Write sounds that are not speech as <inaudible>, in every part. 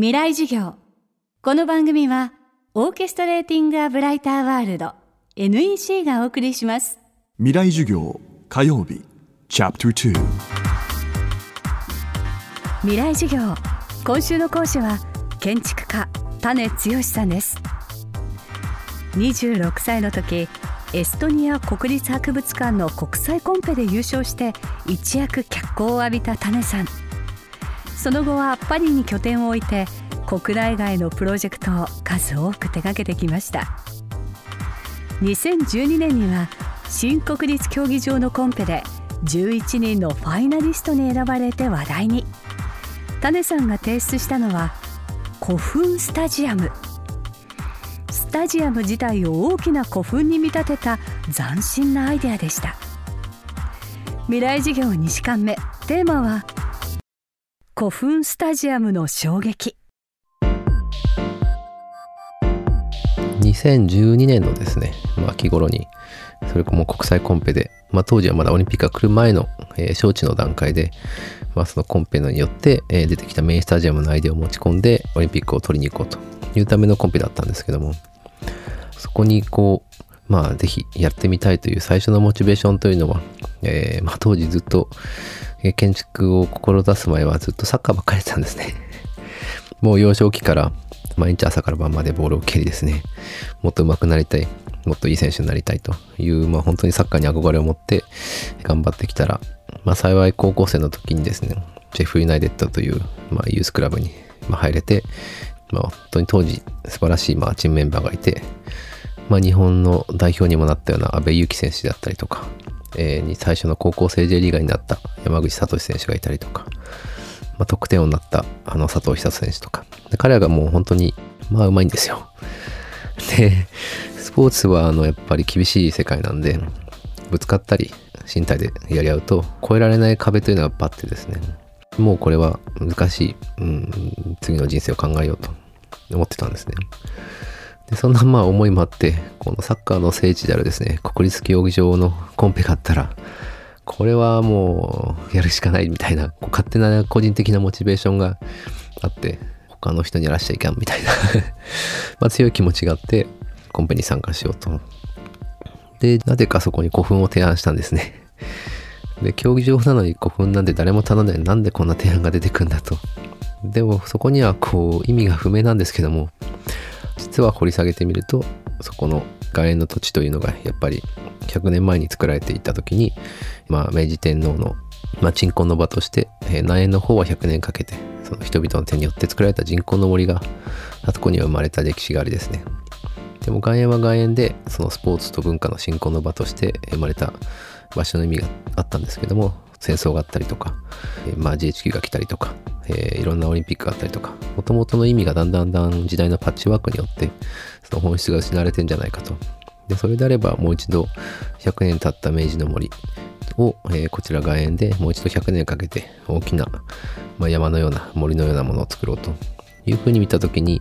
未来授業。この番組はオーケストレーティング・ア・ブライター・ワールド NEC がお送りします。未来授業火曜日チャプター未来授業。今週の講師は建築家種剛さんです。26歳の時エストニア国立博物館の国際コンペで優勝して一躍脚光を浴びた種さんその後はパリに拠点を置いて国内外のプロジェクトを数多く手掛けてきました。2012年には新国立競技場のコンペで11人のファイナリストに選ばれて話題に。種さんが提出したのは古墳スタジアム。スタジアム自体を大きな古墳に見立てた斬新なアイデアでした。未来事業2時間目。テーマは古墳スタジアムの衝撃。2012年のですね、まあ、秋頃にそれも国際コンペで、まあ、当時はまだオリンピックが来る前の、えー、招致の段階で、まあ、そのコンペによって、えー、出てきたメインスタジアムのアイデアを持ち込んでオリンピックを取りに行こうというためのコンペだったんですけどもそこにこうまあぜひやってみたいという最初のモチベーションというのは、えー、まあ、当時ずっと建築を志す前はずっとサッカーばっかりやってたんですね。<laughs> もう幼少期から毎日朝から晩までボールを蹴りですね、もっと上手くなりたい、もっといい選手になりたいという、まあ本当にサッカーに憧れを持って頑張ってきたら、まあ幸い高校生の時にですね、ジェフユナイテッドという、まあ、ユースクラブに入れて、まあ本当に当時素晴らしいまあチームメンバーがいて、まあ日本の代表にもなったような阿部勇樹選手だったりとか、えー、に最初の高校生 J リーガーになった山口聡選手がいたりとか、まあ、得点王になったあの佐藤久選手とか。で彼らがもう本当にまあうまいんですよ。<laughs> でスポーツはあのやっぱり厳しい世界なんでぶつかったり身体でやり合うと越えられない壁というのがバッてですね。もうこれは難しい、うん、次の人生を考えようと思ってたんですね。でそんなまあ思いもあってこのサッカーの聖地であるですね国立競技場のコンペがあったらこれはもうやるしかないみたいな勝手な個人的なモチベーションがあって他の人にやらしちゃいかんみたいな <laughs> まあ強い気持ちがあってコンペに参加しようと。でなぜかそこに古墳を提案したんですね。で競技場なのに古墳なんで誰も頼んでなんでこんな提案が出てくんだと。でもそこにはこう意味が不明なんですけども実は掘り下げてみるとそこの外苑の土地というのがやっぱり100年前に作られていた時に、まあ、明治天皇の、ま、鎮魂の場として、えー、南園の方は100年かけてその人々の手によって作られた人工の森があそこには生まれた歴史がありですね。でも外苑は外苑でそのスポーツと文化の振興の場として生まれた場所の意味があったんですけども戦争があったりとか、えー、まあ GHQ が来たりとか、えー、いろんなオリンピックがあったりとかもともとの意味がだんだんだん時代のパッチワークによってその本質が失われてんじゃないかと。でそれであればもう一度100年経った明治の森を、えー、こちら外苑でもう一度100年かけて大きな、まあ、山のような森のようなものを作ろうと。いうふうに見た時に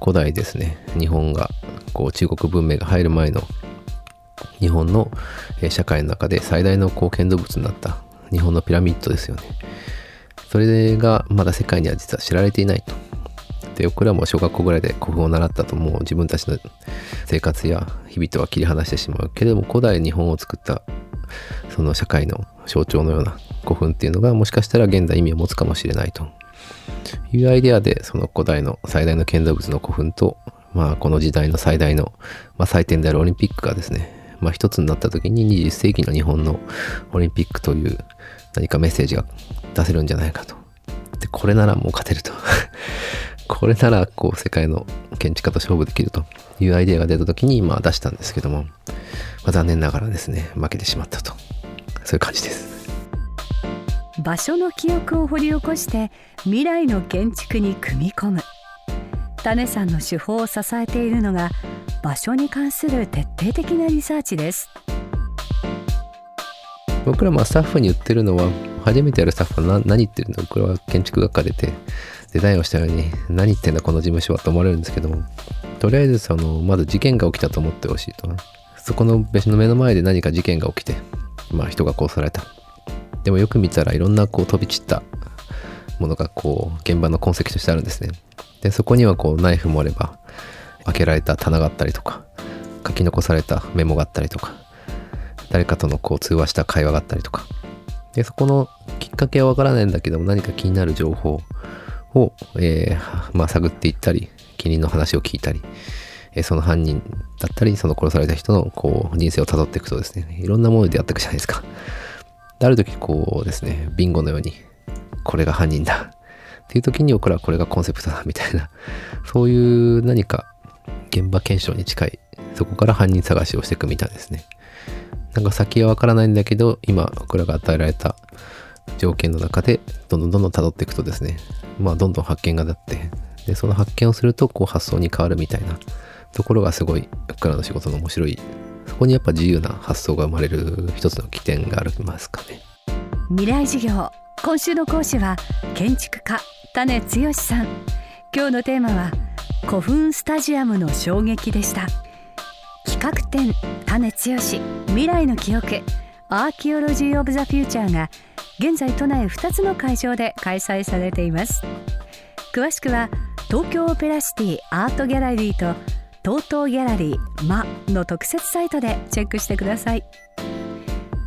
古代ですね日本がこう中国文明が入る前の日本の社会の中で最大の貢献動物になった。日本のピラミッドですよね。それがまだ世界には実は知られていないと。で、僕らも小学校ぐらいで古墳を習ったともう自分たちの生活や日々とは切り離してしまうけれども古代日本を作ったその社会の象徴のような古墳っていうのがもしかしたら現代意味を持つかもしれないというアイデアでその古代の最大の建造物の古墳とまあこの時代の最大の、まあ、祭典であるオリンピックがですねまあ、一つになった時に20世紀の日本のオリンピックという何かメッセージが出せるんじゃないかと。で、これならもう勝てると。<laughs> これならこう世界の建築家と勝負できると。いうアイデアが出た時にまあ出したんですけども、まあ、残念ながらですね負けてしまったと。そういう感じです。場所の記憶を掘り起こして未来の建築に組み込む。種さんの手法を支えているのが場所に関する徹底的なリサーチです。僕らもスタッフに言ってるのは初めてやるスタッフは何言ってるの？これは建築学科出てデザインをしたように何言ってんだこの事務所はと思われるんですけどもとりあえずそのまず事件が起きたと思ってほしいと。そこの別の目の前で何か事件が起きてまあ人が殺された。でもよく見たらいろんなこう飛び散ったものがこう現場の痕跡としてあるんですね。でそこにはこうナイフもあれば開けられた棚があったりとか書き残されたメモがあったりとか誰かとのこう通話した会話があったりとか。でそこのきっかけはわからないんだけども何か気になる情報を、えーまあ、探っていったり気に入りの話を聞いたり、えーその犯人だったりその殺された人のこう人生をたどっていくとですねいろんなものに出会っていくじゃないですか。である時こうですねビンゴのようにこれが犯人だ。っていう時に僕らはこれがコンセプトだみたいな。<laughs> そういう何か現場検証に近いそこから犯人探しをしていくみたいですね。なんか先はわからないんだけど今僕らが与えられた条件の中でどんどんどんどん辿っていくとですね。まあどんどん発見が立ってでその発見をするとこう発想に変わるみたいな。ところがすごい僕らの仕事の面白い。そこにやっぱ自由な発想が生まれる一つの起点がありますかね。未来授業今週の講師は建築家種剛さん。今日のテーマは古墳スタジアムの衝撃でした。企画展種剛。未来の記憶。アーキオロジー・オブ・ザ・フューチャーが現在都内2つの会場で開催されています。詳しくは東京オペラシティアートギャラリーと TOTO ギャラリーマの特設サイトでチェックしてください。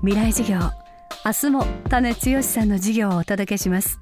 未来授業明日も種剛さんの授業をお届けします。